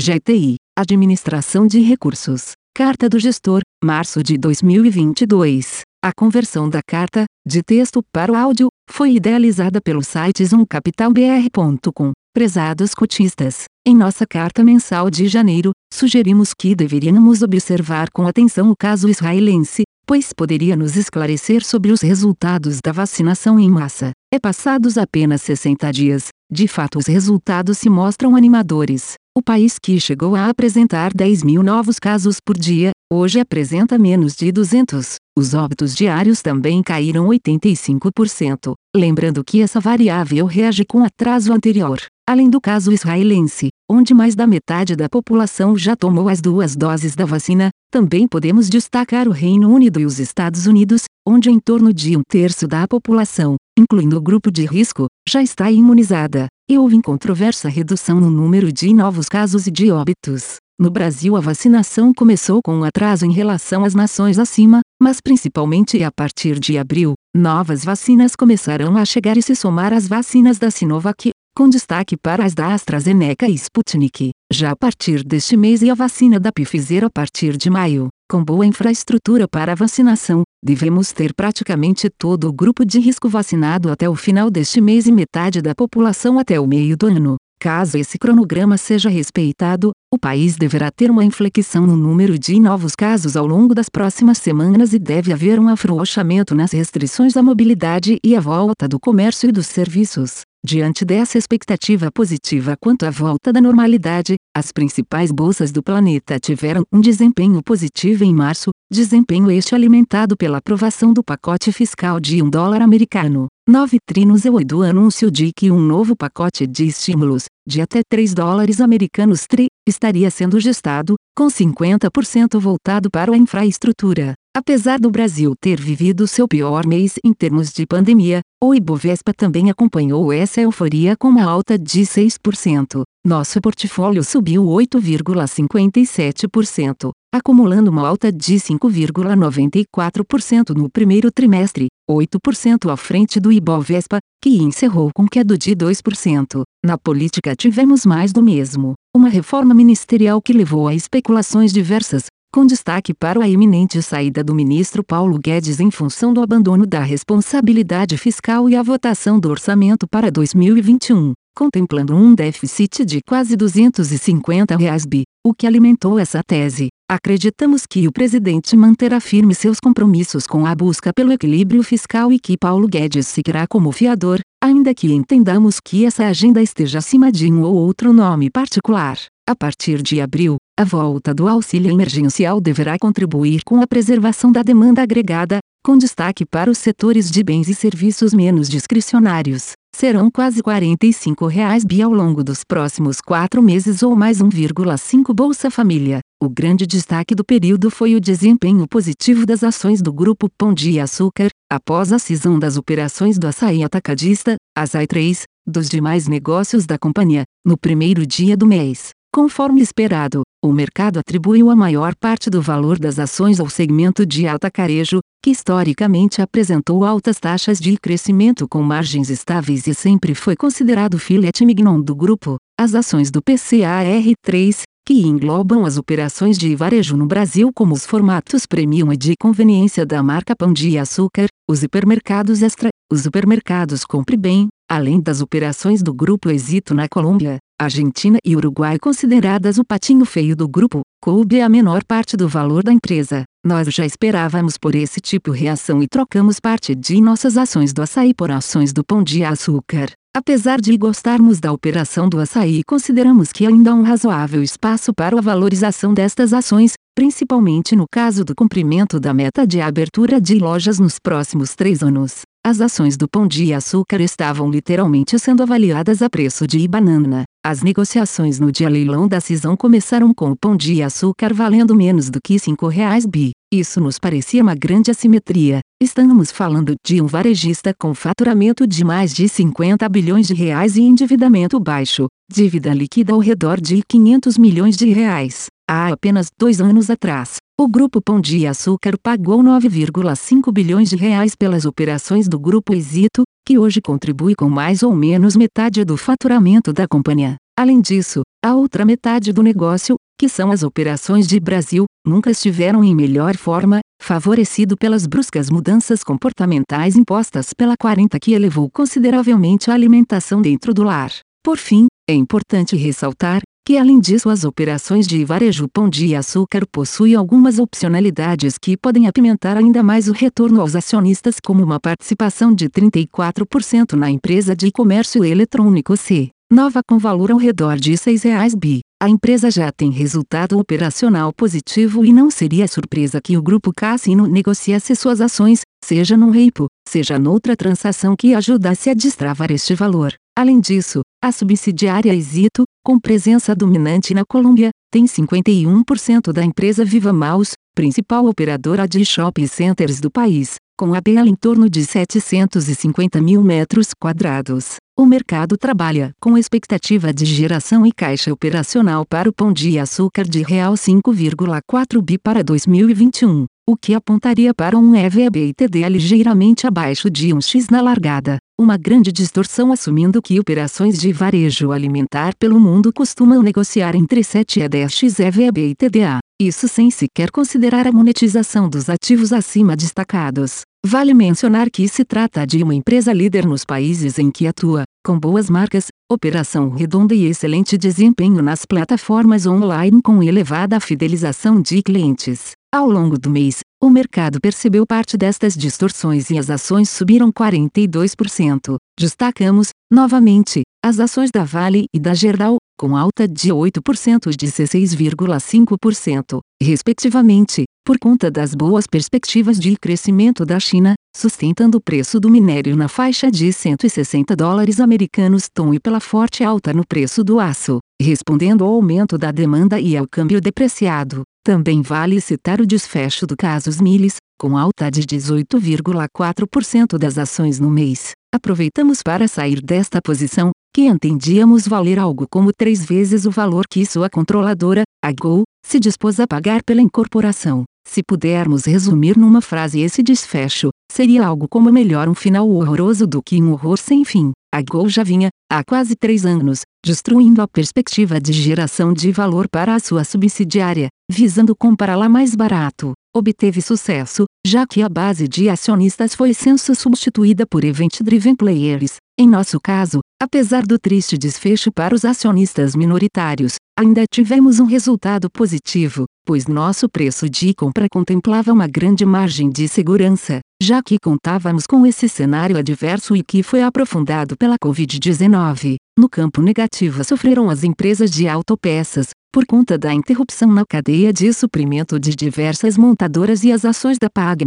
GTI, Administração de Recursos. Carta do Gestor, março de 2022. A conversão da carta, de texto para o áudio, foi idealizada pelo site zoomcapitalbr.com. Prezados cotistas, em nossa carta mensal de janeiro, sugerimos que deveríamos observar com atenção o caso israelense, pois poderia nos esclarecer sobre os resultados da vacinação em massa. É passados apenas 60 dias, de fato os resultados se mostram animadores. O país que chegou a apresentar 10 mil novos casos por dia, hoje apresenta menos de 200. Os óbitos diários também caíram 85%, lembrando que essa variável reage com atraso anterior. Além do caso israelense, onde mais da metade da população já tomou as duas doses da vacina, também podemos destacar o Reino Unido e os Estados Unidos, onde em torno de um terço da população, incluindo o grupo de risco, já está imunizada, e houve incontroversa redução no número de novos casos e de óbitos. No Brasil, a vacinação começou com um atraso em relação às nações acima, mas principalmente a partir de abril, novas vacinas começaram a chegar e se somar às vacinas da Sinovac, com destaque para as da AstraZeneca e Sputnik, já a partir deste mês e a vacina da Pfizer a partir de maio. Com boa infraestrutura para a vacinação, devemos ter praticamente todo o grupo de risco vacinado até o final deste mês e metade da população até o meio do ano. Caso esse cronograma seja respeitado, o país deverá ter uma inflexão no número de novos casos ao longo das próximas semanas e deve haver um afrouxamento nas restrições à mobilidade e à volta do comércio e dos serviços. Diante dessa expectativa positiva quanto à volta da normalidade, as principais bolsas do planeta tiveram um desempenho positivo em março, desempenho este alimentado pela aprovação do pacote fiscal de um dólar americano. 9 trinos e do anúncio de que um novo pacote de estímulos, de até 3 dólares americanos tri, estaria sendo gestado, com 50% voltado para a infraestrutura. Apesar do Brasil ter vivido seu pior mês em termos de pandemia, o Ibovespa também acompanhou essa euforia com uma alta de 6%. Nosso portfólio subiu 8,57%, acumulando uma alta de 5,94% no primeiro trimestre, 8% à frente do Ibovespa, que encerrou com queda de 2%. Na política tivemos mais do mesmo. Uma reforma ministerial que levou a especulações diversas, com destaque para a iminente saída do ministro Paulo Guedes em função do abandono da responsabilidade fiscal e a votação do orçamento para 2021, contemplando um déficit de quase 250 reais bi, o que alimentou essa tese. Acreditamos que o presidente manterá firme seus compromissos com a busca pelo equilíbrio fiscal e que Paulo Guedes seguirá como fiador, ainda que entendamos que essa agenda esteja acima de um ou outro nome particular. A partir de abril, a volta do auxílio emergencial deverá contribuir com a preservação da demanda agregada, com destaque para os setores de bens e serviços menos discricionários. Serão quase 45 reais bi ao longo dos próximos quatro meses ou mais 1,5 Bolsa Família. O grande destaque do período foi o desempenho positivo das ações do Grupo Pão de Açúcar, após a cisão das operações do açaí atacadista, Açaí 3, dos demais negócios da companhia, no primeiro dia do mês. Conforme esperado, o mercado atribuiu a maior parte do valor das ações ao segmento de atacarejo, que historicamente apresentou altas taxas de crescimento com margens estáveis e sempre foi considerado filete mignon do grupo. As ações do PCAR3, que englobam as operações de varejo no Brasil como os formatos premium e de conveniência da marca Pão de Açúcar, os hipermercados Extra, os supermercados Compre Bem, além das operações do Grupo Exito na Colômbia, Argentina e Uruguai consideradas o patinho feio do grupo, coube a menor parte do valor da empresa. Nós já esperávamos por esse tipo de reação e trocamos parte de nossas ações do açaí por ações do pão de açúcar. Apesar de gostarmos da operação do açaí, consideramos que ainda há um razoável espaço para a valorização destas ações, principalmente no caso do cumprimento da meta de abertura de lojas nos próximos três anos. As ações do Pão de Açúcar estavam literalmente sendo avaliadas a preço de banana. As negociações no dia leilão da cisão começaram com o Pão de Açúcar valendo menos do que R$ reais bi. Isso nos parecia uma grande assimetria. Estamos falando de um varejista com faturamento de mais de 50 bilhões de reais e endividamento baixo, dívida líquida ao redor de 500 milhões de reais. Há apenas dois anos atrás, o Grupo Pão de Açúcar pagou 9,5 bilhões de reais pelas operações do Grupo Exito, que hoje contribui com mais ou menos metade do faturamento da companhia. Além disso, a outra metade do negócio, que são as operações de Brasil, nunca estiveram em melhor forma, favorecido pelas bruscas mudanças comportamentais impostas pela 40 que elevou consideravelmente a alimentação dentro do lar. Por fim, é importante ressaltar que além disso as operações de varejo Pão de Açúcar possuem algumas opcionalidades que podem apimentar ainda mais o retorno aos acionistas como uma participação de 34% na empresa de comércio eletrônico C. Nova com valor ao redor de R$ 6,00 bi. A empresa já tem resultado operacional positivo e não seria surpresa que o grupo Cassino negociasse suas ações, seja num repo, seja noutra transação que ajudasse a destravar este valor. Além disso, a subsidiária Exito, com presença dominante na Colômbia, tem 51% da empresa Viva Maus, principal operadora de shopping centers do país, com a BL em torno de 750 mil metros quadrados. O mercado trabalha com expectativa de geração e caixa operacional para o Pão de Açúcar de real 5,4 bi para 2021, o que apontaria para um EV/EBITDA ligeiramente abaixo de 1x na largada uma grande distorção assumindo que operações de varejo alimentar pelo mundo costumam negociar entre 7 a 10x EV e TDA, isso sem sequer considerar a monetização dos ativos acima destacados. Vale mencionar que se trata de uma empresa líder nos países em que atua, com boas marcas, operação redonda e excelente desempenho nas plataformas online com elevada fidelização de clientes. Ao longo do mês, o mercado percebeu parte destas distorções e as ações subiram 42%. Destacamos, novamente, as ações da Vale e da Gerdau, com alta de 8% e 16,5%, respectivamente, por conta das boas perspectivas de crescimento da China, sustentando o preço do minério na faixa de 160 dólares americanos tom e pela forte alta no preço do aço, respondendo ao aumento da demanda e ao câmbio depreciado. Também vale citar o desfecho do caso Miles, com alta de 18,4% das ações no mês. Aproveitamos para sair desta posição, que entendíamos valer algo como três vezes o valor que sua controladora, a Gol, se dispôs a pagar pela incorporação. Se pudermos resumir numa frase esse desfecho, seria algo como melhor um final horroroso do que um horror sem fim. A Gol já vinha, há quase três anos, destruindo a perspectiva de geração de valor para a sua subsidiária, visando comprá-la mais barato. Obteve sucesso, já que a base de acionistas foi censo substituída por event-driven players. Em nosso caso, apesar do triste desfecho para os acionistas minoritários, ainda tivemos um resultado positivo, pois nosso preço de compra contemplava uma grande margem de segurança, já que contávamos com esse cenário adverso e que foi aprofundado pela Covid-19. No campo negativo sofreram as empresas de autopeças, por conta da interrupção na cadeia de suprimento de diversas montadoras e as ações da Pag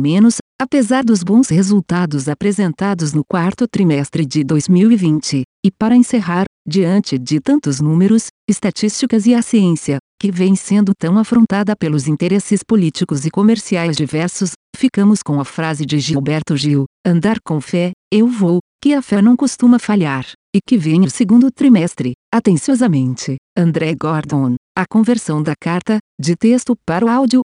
apesar dos bons resultados apresentados no quarto trimestre de 2020. E para encerrar, diante de tantos números, estatísticas e a ciência, que vem sendo tão afrontada pelos interesses políticos e comerciais diversos, ficamos com a frase de Gilberto Gil: andar com fé, eu vou, que a fé não costuma falhar, e que vem o segundo trimestre, atenciosamente, André Gordon. A conversão da carta, de texto para o áudio,